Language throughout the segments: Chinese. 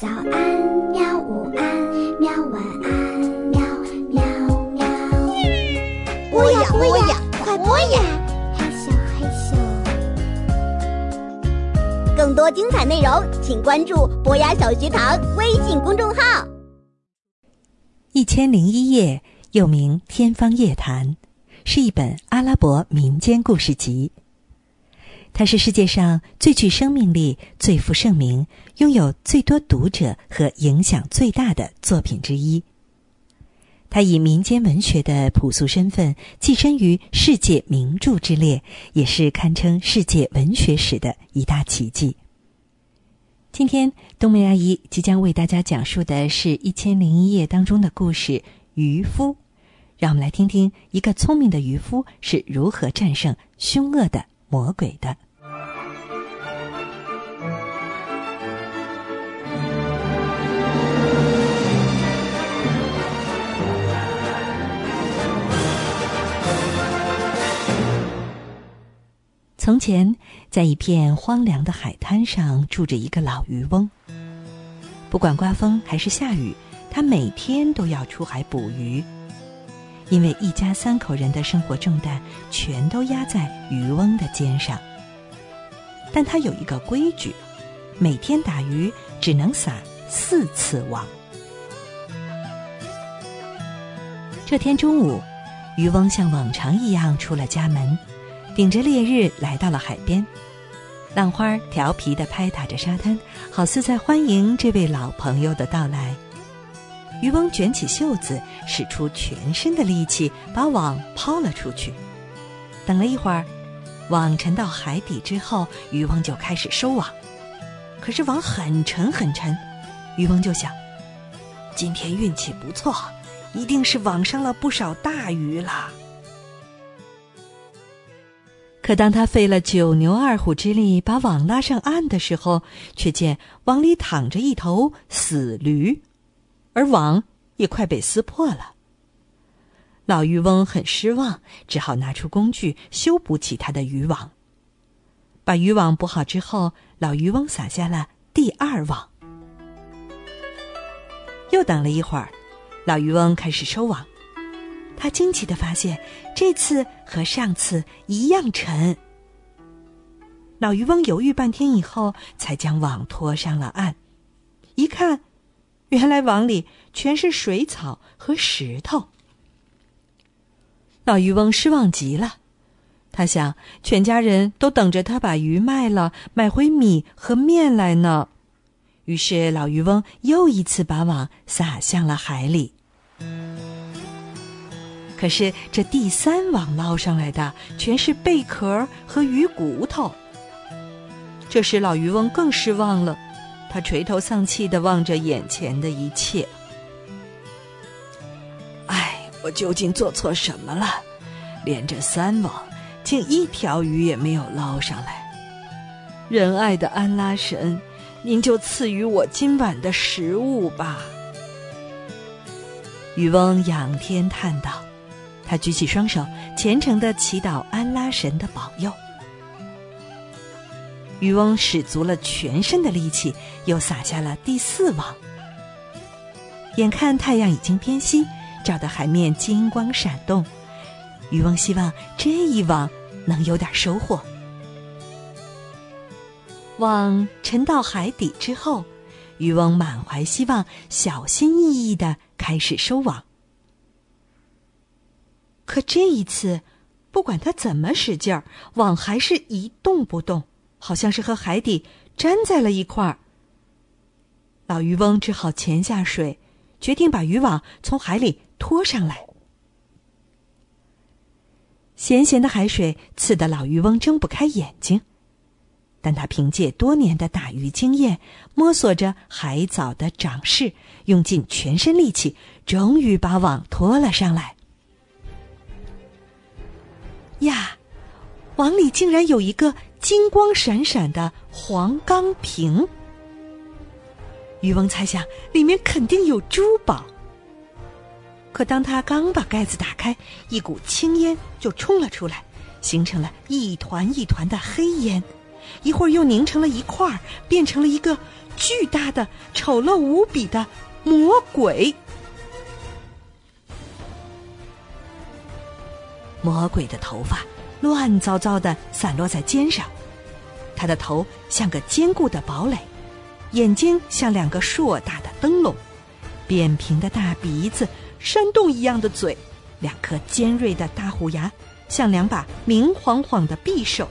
早安，喵！午安，喵！晚安，喵喵喵！播呀播呀，快播呀！嘿咻，嘿咻。更多精彩内容，请关注博雅小学堂微信公众号。《一千零一夜》又名《天方夜谭》，是一本阿拉伯民间故事集。它是世界上最具生命力、最负盛名、拥有最多读者和影响最大的作品之一。它以民间文学的朴素身份跻身于世界名著之列，也是堪称世界文学史的一大奇迹。今天，冬梅阿姨即将为大家讲述的是一千零一夜当中的故事《渔夫》，让我们来听听一个聪明的渔夫是如何战胜凶恶的。魔鬼的。从前，在一片荒凉的海滩上，住着一个老渔翁。不管刮风还是下雨，他每天都要出海捕鱼。因为一家三口人的生活重担全都压在渔翁的肩上，但他有一个规矩：每天打鱼只能撒四次网。这天中午，渔翁像往常一样出了家门，顶着烈日来到了海边，浪花调皮的拍打着沙滩，好似在欢迎这位老朋友的到来。渔翁卷起袖子，使出全身的力气，把网抛了出去。等了一会儿，网沉到海底之后，渔翁就开始收网。可是网很沉很沉，渔翁就想：今天运气不错，一定是网上了不少大鱼了。可当他费了九牛二虎之力把网拉上岸的时候，却见网里躺着一头死驴。而网也快被撕破了。老渔翁很失望，只好拿出工具修补起他的渔网。把渔网补好之后，老渔翁撒下了第二网。又等了一会儿，老渔翁开始收网。他惊奇的发现，这次和上次一样沉。老渔翁犹豫半天以后，才将网拖上了岸。一看。原来网里全是水草和石头。老渔翁失望极了，他想，全家人都等着他把鱼卖了，买回米和面来呢。于是，老渔翁又一次把网撒向了海里。可是，这第三网捞上来的全是贝壳和鱼骨头。这时，老渔翁更失望了。他垂头丧气的望着眼前的一切，哎，我究竟做错什么了？连着三网，竟一条鱼也没有捞上来。仁爱的安拉神，您就赐予我今晚的食物吧。渔翁仰天叹道，他举起双手，虔诚的祈祷安拉神的保佑。渔翁使足了全身的力气，又撒下了第四网。眼看太阳已经偏西，照得海面金光闪动，渔翁希望这一网能有点收获。网沉到海底之后，渔翁满怀希望，小心翼翼的开始收网。可这一次，不管他怎么使劲儿，网还是一动不动。好像是和海底粘在了一块儿。老渔翁只好潜下水，决定把渔网从海里拖上来。咸咸的海水刺得老渔翁睁不开眼睛，但他凭借多年的打鱼经验，摸索着海藻的长势，用尽全身力气，终于把网拖了上来。呀，网里竟然有一个！金光闪闪的黄钢瓶，渔翁猜想里面肯定有珠宝。可当他刚把盖子打开，一股青烟就冲了出来，形成了一团一团的黑烟，一会儿又凝成了一块儿，变成了一个巨大的、丑陋无比的魔鬼。魔鬼的头发乱糟糟的散落在肩上，他的头像个坚固的堡垒，眼睛像两个硕大的灯笼，扁平的大鼻子，山洞一样的嘴，两颗尖锐的大虎牙，像两把明晃晃的匕首，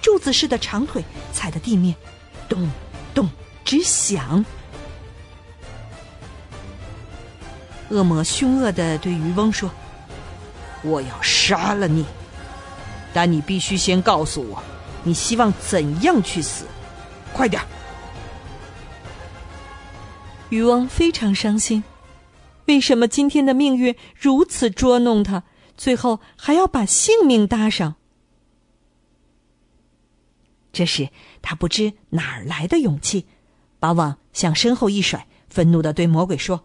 柱子似的长腿踩的地面咚咚直响。恶魔凶恶的对渔翁说。我要杀了你，但你必须先告诉我，你希望怎样去死？快点！渔翁非常伤心，为什么今天的命运如此捉弄他？最后还要把性命搭上。这时他不知哪儿来的勇气，把网向身后一甩，愤怒的对魔鬼说：“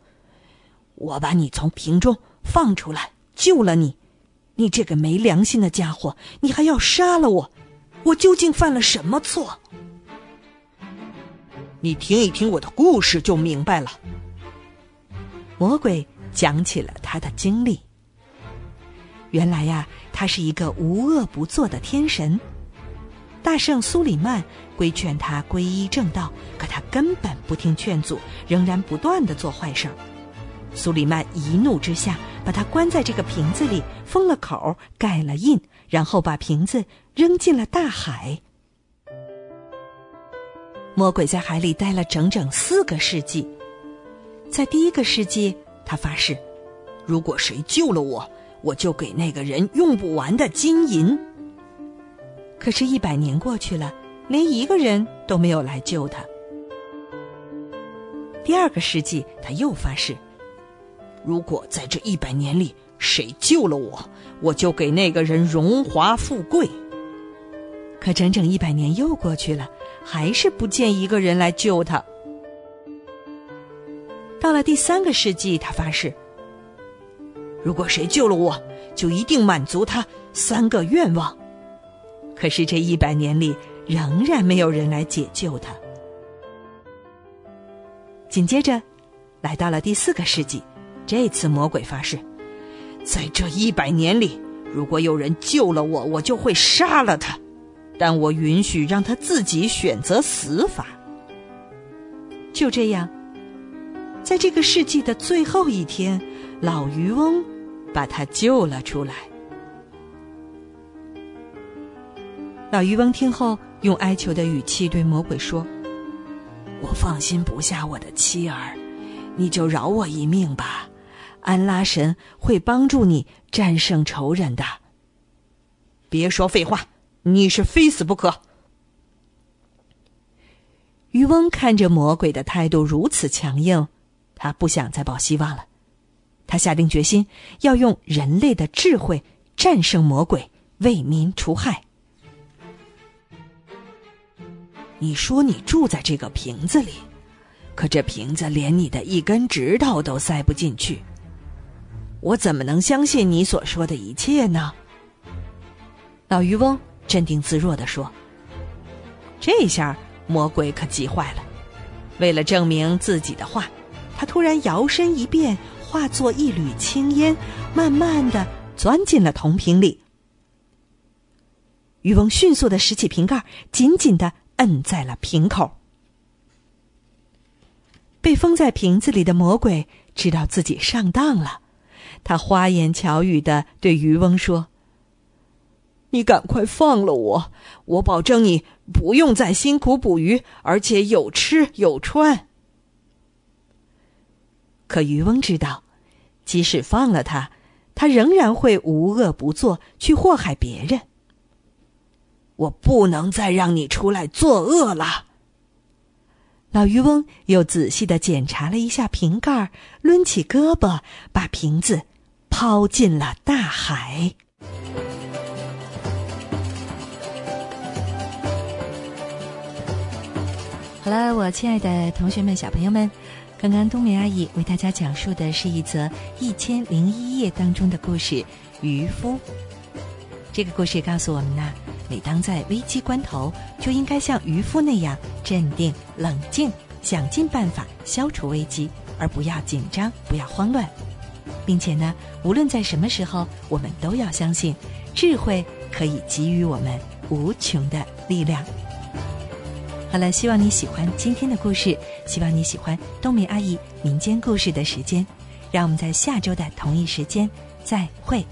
我把你从瓶中放出来，救了你。”你这个没良心的家伙！你还要杀了我！我究竟犯了什么错？你听一听我的故事就明白了。魔鬼讲起了他的经历。原来呀，他是一个无恶不作的天神。大圣苏里曼规劝他皈依正道，可他根本不听劝阻，仍然不断的做坏事。苏里曼一怒之下。把它关在这个瓶子里，封了口，盖了印，然后把瓶子扔进了大海。魔鬼在海里待了整整四个世纪。在第一个世纪，他发誓，如果谁救了我，我就给那个人用不完的金银。可是，一百年过去了，连一个人都没有来救他。第二个世纪，他又发誓。如果在这一百年里谁救了我，我就给那个人荣华富贵。可整整一百年又过去了，还是不见一个人来救他。到了第三个世纪，他发誓：如果谁救了我，就一定满足他三个愿望。可是这一百年里，仍然没有人来解救他。紧接着，来到了第四个世纪。这次魔鬼发誓，在这一百年里，如果有人救了我，我就会杀了他，但我允许让他自己选择死法。就这样，在这个世纪的最后一天，老渔翁把他救了出来。老渔翁听后，用哀求的语气对魔鬼说：“我放心不下我的妻儿，你就饶我一命吧。”安拉神会帮助你战胜仇人的。别说废话，你是非死不可。渔翁看着魔鬼的态度如此强硬，他不想再抱希望了。他下定决心要用人类的智慧战胜魔鬼，为民除害。你说你住在这个瓶子里，可这瓶子连你的一根指头都塞不进去。我怎么能相信你所说的一切呢？老渔翁镇定自若的说：“这下魔鬼可急坏了。为了证明自己的话，他突然摇身一变，化作一缕青烟，慢慢的钻进了铜瓶里。渔翁迅速的拾起瓶盖，紧紧的摁在了瓶口。被封在瓶子里的魔鬼知道自己上当了。”他花言巧语的对渔翁说：“你赶快放了我，我保证你不用再辛苦捕鱼，而且有吃有穿。”可渔翁知道，即使放了他，他仍然会无恶不作，去祸害别人。我不能再让你出来作恶了。老渔翁又仔细的检查了一下瓶盖，抡起胳膊，把瓶子。抛进了大海。好了，我亲爱的同学们、小朋友们，刚刚冬梅阿姨为大家讲述的是一则《一千零一夜》当中的故事——渔夫。这个故事告诉我们呢，每当在危机关头，就应该像渔夫那样镇定冷静，想尽办法消除危机，而不要紧张，不要慌乱，并且呢，无论在什么时候，我们都要相信，智慧可以给予我们无穷的力量。好了，希望你喜欢今天的故事，希望你喜欢冬梅阿姨民间故事的时间，让我们在下周的同一时间再会。